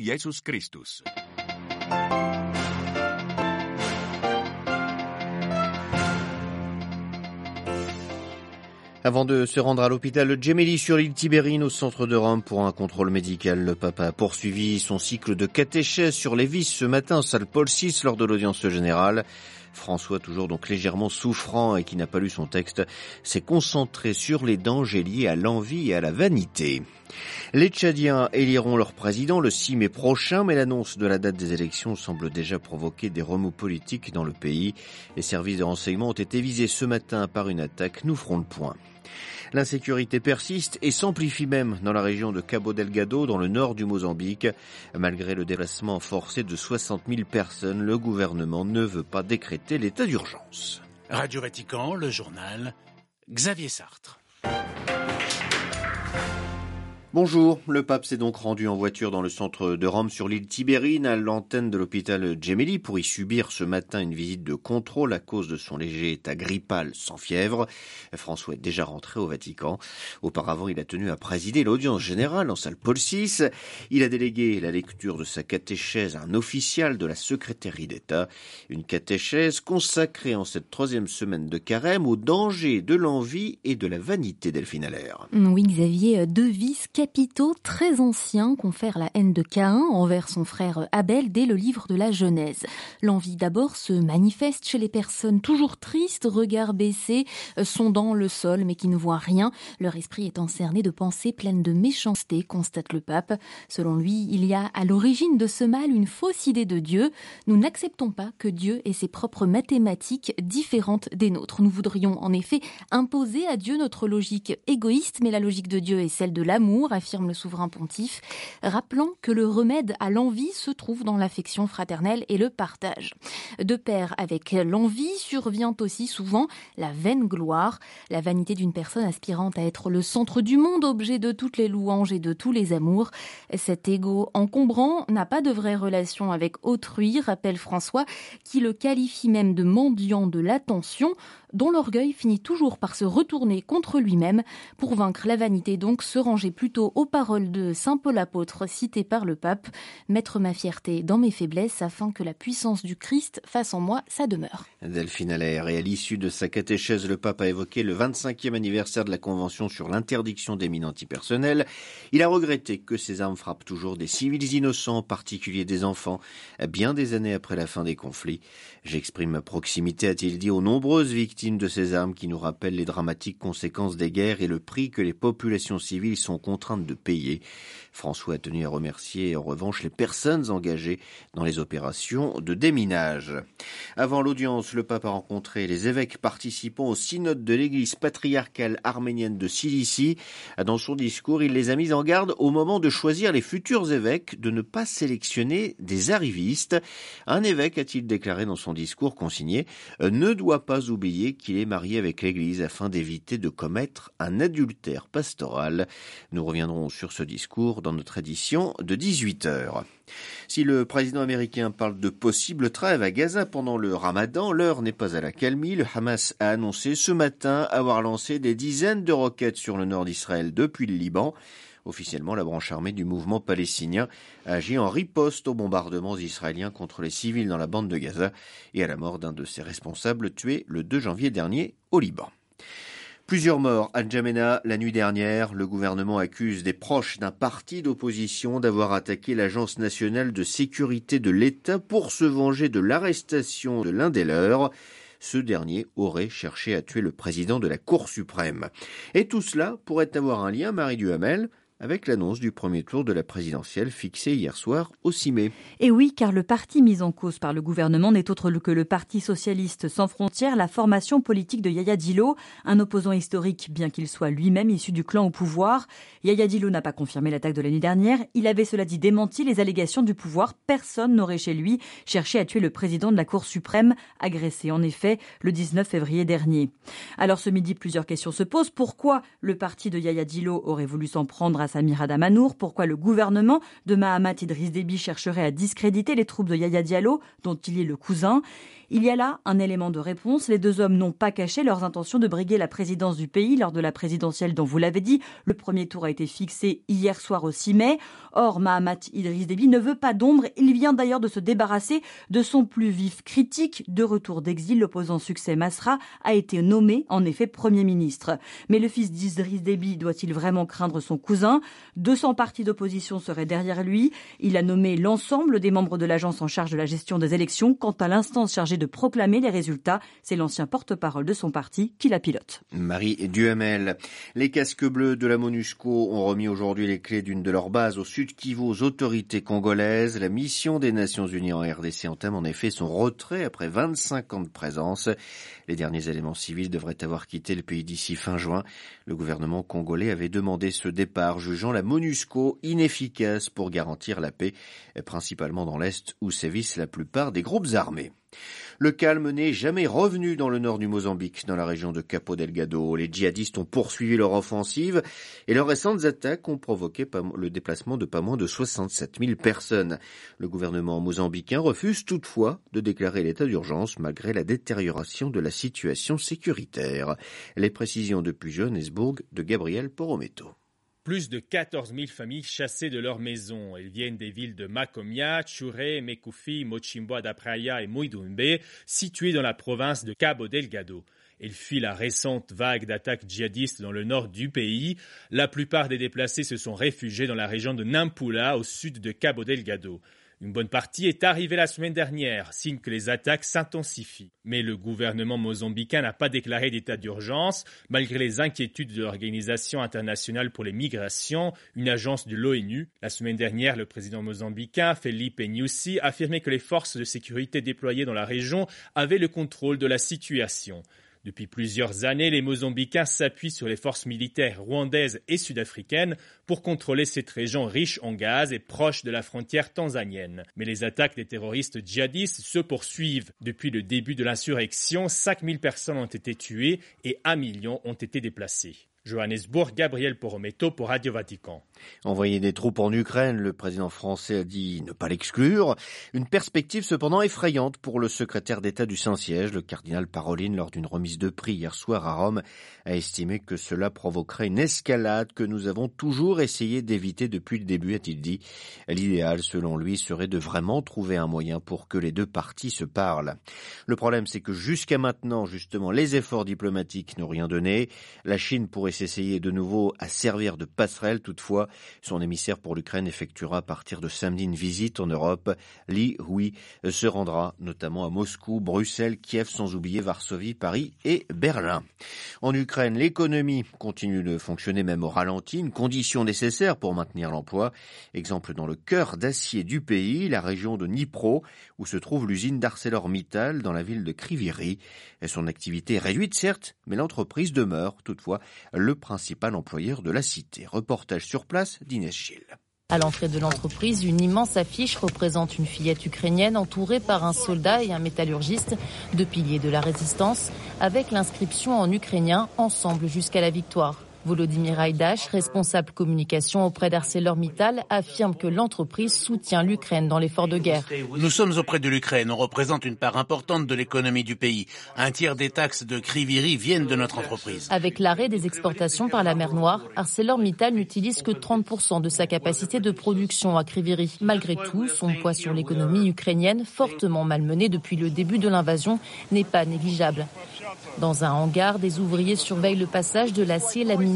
Jesus Christus. Avant de se rendre à l'hôpital Gemelli sur l'île Tibérine au centre de Rome pour un contrôle médical, le papa a poursuivi son cycle de catéchèse sur les vis ce matin salle Paul VI lors de l'audience générale. François, toujours donc légèrement souffrant et qui n'a pas lu son texte, s'est concentré sur les dangers liés à l'envie et à la vanité. Les Tchadiens éliront leur président le 6 mai prochain, mais l'annonce de la date des élections semble déjà provoquer des remous politiques dans le pays. Les services de renseignement ont été visés ce matin par une attaque. Nous ferons le point. L'insécurité persiste et s'amplifie même dans la région de Cabo Delgado, dans le nord du Mozambique. Malgré le déplacement forcé de 60 000 personnes, le gouvernement ne veut pas décréter l'état d'urgence. Radio Vatican, le journal, Xavier Sartre. Bonjour, le pape s'est donc rendu en voiture dans le centre de Rome sur l'île Tibérine à l'antenne de l'hôpital Gemelli pour y subir ce matin une visite de contrôle à cause de son léger état grippal sans fièvre. François est déjà rentré au Vatican. Auparavant, il a tenu à présider l'audience générale en salle Paul VI. Il a délégué la lecture de sa catéchèse à un officiel de la secrétaire d'État. Une catéchèse consacrée en cette troisième semaine de carême au danger de l'envie et de la vanité Delphine Allaire. Oui, Xavier, deux vices capitaux très anciens confèrent la haine de Caïn envers son frère Abel dès le livre de la Genèse. L'envie d'abord se manifeste chez les personnes toujours tristes, regard baissé, sondant le sol mais qui ne voient rien. Leur esprit est encerné de pensées pleines de méchanceté, constate le pape. Selon lui, il y a à l'origine de ce mal une fausse idée de Dieu. Nous n'acceptons pas que Dieu ait ses propres mathématiques différentes des nôtres. Nous voudrions en effet imposer à Dieu notre logique égoïste, mais la logique de Dieu est celle de l'amour affirme le souverain pontife, rappelant que le remède à l'envie se trouve dans l'affection fraternelle et le partage. De pair avec l'envie survient aussi souvent la vaine gloire, la vanité d'une personne aspirant à être le centre du monde, objet de toutes les louanges et de tous les amours. Cet ego encombrant n'a pas de vraie relation avec autrui, rappelle François, qui le qualifie même de mendiant de l'attention, dont l'orgueil finit toujours par se retourner contre lui-même. Pour vaincre la vanité donc, se ranger plutôt aux paroles de Saint Paul apôtre citées par le pape, mettre ma fierté dans mes faiblesses afin que la puissance du Christ fasse en moi sa demeure. Delphine Allaire, et à l'issue de sa catéchèse, le pape a évoqué le 25e anniversaire de la Convention sur l'interdiction des mines antipersonnelles. Il a regretté que ces armes frappent toujours des civils innocents, en particulier des enfants, bien des années après la fin des conflits. J'exprime ma proximité, a-t-il dit, aux nombreuses victimes de ces armes qui nous rappellent les dramatiques conséquences des guerres et le prix que les populations civiles sont contraintes de payer. François a tenu à remercier en revanche les personnes engagées dans les opérations de déminage. Avant l'audience, le pape a rencontré les évêques participant au synode de l'église patriarcale arménienne de Cilicie. Dans son discours, il les a mis en garde au moment de choisir les futurs évêques de ne pas sélectionner des arrivistes. Un évêque, a-t-il déclaré dans son discours consigné, ne doit pas oublier qu'il est marié avec l'église afin d'éviter de commettre un adultère pastoral. Nous reviendrons sur ce discours dans notre édition de 18 heures. Si le président américain parle de possible trêve à Gaza pendant le ramadan, l'heure n'est pas à la calmie. Le Hamas a annoncé ce matin avoir lancé des dizaines de roquettes sur le nord d'Israël depuis le Liban. Officiellement, la branche armée du mouvement palestinien agit en riposte aux bombardements israéliens contre les civils dans la bande de Gaza et à la mort d'un de ses responsables tué le 2 janvier dernier au Liban. Plusieurs morts à N'Djamena la nuit dernière. Le gouvernement accuse des proches d'un parti d'opposition d'avoir attaqué l'Agence nationale de sécurité de l'État pour se venger de l'arrestation de l'un des leurs. Ce dernier aurait cherché à tuer le président de la Cour suprême. Et tout cela pourrait avoir un lien, Marie Duhamel, avec l'annonce du premier tour de la présidentielle fixée hier soir au 6 mai. Et oui, car le parti mis en cause par le gouvernement n'est autre que le Parti socialiste sans frontières, la formation politique de Yaya Dillo, un opposant historique bien qu'il soit lui-même issu du clan au pouvoir. Yaya Dillo n'a pas confirmé l'attaque de l'année dernière, il avait cela dit démenti les allégations du pouvoir, personne n'aurait chez lui cherché à tuer le président de la Cour suprême, agressé en effet le 19 février dernier. Alors ce midi, plusieurs questions se posent. Pourquoi le parti de Yaya Dillo aurait voulu s'en prendre à Samira Damanour pourquoi le gouvernement de Mahamat Idriss Déby chercherait à discréditer les troupes de Yaya Diallo, dont il est le cousin? Il y a là un élément de réponse. Les deux hommes n'ont pas caché leurs intentions de briguer la présidence du pays lors de la présidentielle dont vous l'avez dit. Le premier tour a été fixé hier soir au 6 mai. Or, Mahamat Idriss Déby ne veut pas d'ombre. Il vient d'ailleurs de se débarrasser de son plus vif critique. De retour d'exil, l'opposant succès Masra a été nommé en effet Premier ministre. Mais le fils d'Idriss Déby doit-il vraiment craindre son cousin? 200 partis d'opposition seraient derrière lui. Il a nommé l'ensemble des membres de l'agence en charge de la gestion des élections. Quant à l'instance chargée de proclamer les résultats. C'est l'ancien porte-parole de son parti qui la pilote. Marie Duhamel. Les casques bleus de la MONUSCO ont remis aujourd'hui les clés d'une de leurs bases au sud Kivu aux autorités congolaises. La mission des Nations Unies en RDC entame en effet son retrait après 25 ans de présence. Les derniers éléments civils devraient avoir quitté le pays d'ici fin juin. Le gouvernement congolais avait demandé ce départ, jugeant la MONUSCO inefficace pour garantir la paix, principalement dans l'Est où sévissent la plupart des groupes armés. Le calme n'est jamais revenu dans le nord du Mozambique, dans la région de Capo Delgado. Les djihadistes ont poursuivi leur offensive et leurs récentes attaques ont provoqué le déplacement de pas moins de 67 000 personnes. Le gouvernement mozambicain refuse toutefois de déclarer l'état d'urgence malgré la détérioration de la situation sécuritaire. Les précisions depuis Johannesburg de Gabriel Porometo. Plus de 14 000 familles chassées de leur maison. Elles viennent des villes de Makomia, Chure, Mekufi, Mochimboa d'Apraya et Muidumbe, situées dans la province de Cabo Delgado. Elles fuient la récente vague d'attaques djihadistes dans le nord du pays. La plupart des déplacés se sont réfugiés dans la région de Nampula, au sud de Cabo Delgado. Une bonne partie est arrivée la semaine dernière, signe que les attaques s'intensifient. Mais le gouvernement mozambicain n'a pas déclaré d'état d'urgence, malgré les inquiétudes de l'Organisation internationale pour les migrations, une agence de l'ONU. La semaine dernière, le président mozambicain, Felipe Nyusi, affirmait que les forces de sécurité déployées dans la région avaient le contrôle de la situation. Depuis plusieurs années, les Mozambicains s'appuient sur les forces militaires rwandaises et sud-africaines pour contrôler cette région riche en gaz et proche de la frontière tanzanienne. Mais les attaques des terroristes djihadistes se poursuivent. Depuis le début de l'insurrection, 5000 personnes ont été tuées et 1 million ont été déplacées. Johannesburg, Gabriel Porometo pour Radio Vatican. Envoyer des troupes en Ukraine, le président français a dit ne pas l'exclure. Une perspective cependant effrayante pour le secrétaire d'État du Saint-Siège, le cardinal Paroline, lors d'une remise de prix hier soir à Rome, a estimé que cela provoquerait une escalade que nous avons toujours essayé d'éviter depuis le début, a-t-il dit. L'idéal, selon lui, serait de vraiment trouver un moyen pour que les deux parties se parlent. Le problème, c'est que jusqu'à maintenant, justement, les efforts diplomatiques n'ont rien donné. La Chine pourrait s'essayer de nouveau à servir de passerelle. Toutefois, son émissaire pour l'Ukraine effectuera à partir de samedi une visite en Europe. Li Hui se rendra notamment à Moscou, Bruxelles, Kiev, sans oublier Varsovie, Paris et Berlin. En Ukraine, l'économie continue de fonctionner même au ralenti, une condition nécessaire pour maintenir l'emploi. Exemple dans le cœur d'acier du pays, la région de Dnipro, où se trouve l'usine d'ArcelorMittal dans la ville de Kriviri. Son activité est réduite, certes, mais l'entreprise demeure toutefois le principal employeur de la cité. Reportage sur place d'Inès Gilles. À l'entrée de l'entreprise, une immense affiche représente une fillette ukrainienne entourée par un soldat et un métallurgiste, deux piliers de la résistance, avec l'inscription en ukrainien Ensemble jusqu'à la victoire. Volodymyr Haïdash, responsable communication auprès d'ArcelorMittal, affirme que l'entreprise soutient l'Ukraine dans l'effort de guerre. Nous sommes auprès de l'Ukraine. On représente une part importante de l'économie du pays. Un tiers des taxes de Kriviri viennent de notre entreprise. Avec l'arrêt des exportations par la mer Noire, ArcelorMittal n'utilise que 30% de sa capacité de production à Kriviri. Malgré tout, son poids sur l'économie ukrainienne, fortement malmenée depuis le début de l'invasion, n'est pas négligeable. Dans un hangar, des ouvriers surveillent le passage de l'acier laminé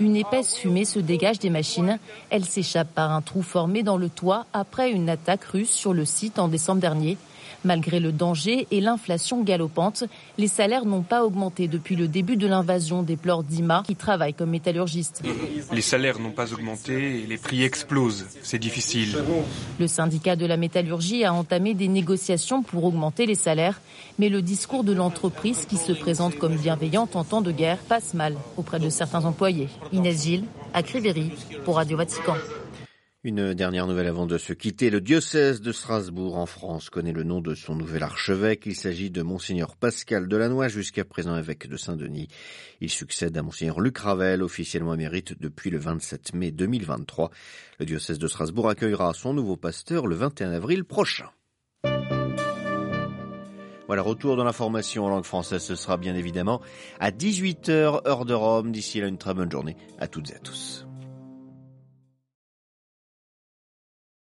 Une épaisse fumée se dégage des machines. Elle s'échappe par un trou formé dans le toit après une attaque russe sur le site en décembre dernier. Malgré le danger et l'inflation galopante, les salaires n'ont pas augmenté depuis le début de l'invasion, des déplore Dima, qui travaille comme métallurgiste. Les salaires n'ont pas augmenté et les prix explosent. C'est difficile. Le syndicat de la métallurgie a entamé des négociations pour augmenter les salaires, mais le discours de l'entreprise, qui se présente comme bienveillante en temps de guerre, passe mal auprès de certains employés. Inès Gilles, à Cribéry, pour Radio Vatican. Une dernière nouvelle avant de se quitter. Le diocèse de Strasbourg en France connaît le nom de son nouvel archevêque. Il s'agit de Monseigneur Pascal Delannoy, jusqu'à présent évêque de Saint-Denis. Il succède à Monseigneur Luc Ravel, officiellement émérite depuis le 27 mai 2023. Le diocèse de Strasbourg accueillera son nouveau pasteur le 21 avril prochain. Voilà, retour dans l'information en langue française, ce sera bien évidemment à 18h heure de Rome. D'ici là, une très bonne journée à toutes et à tous.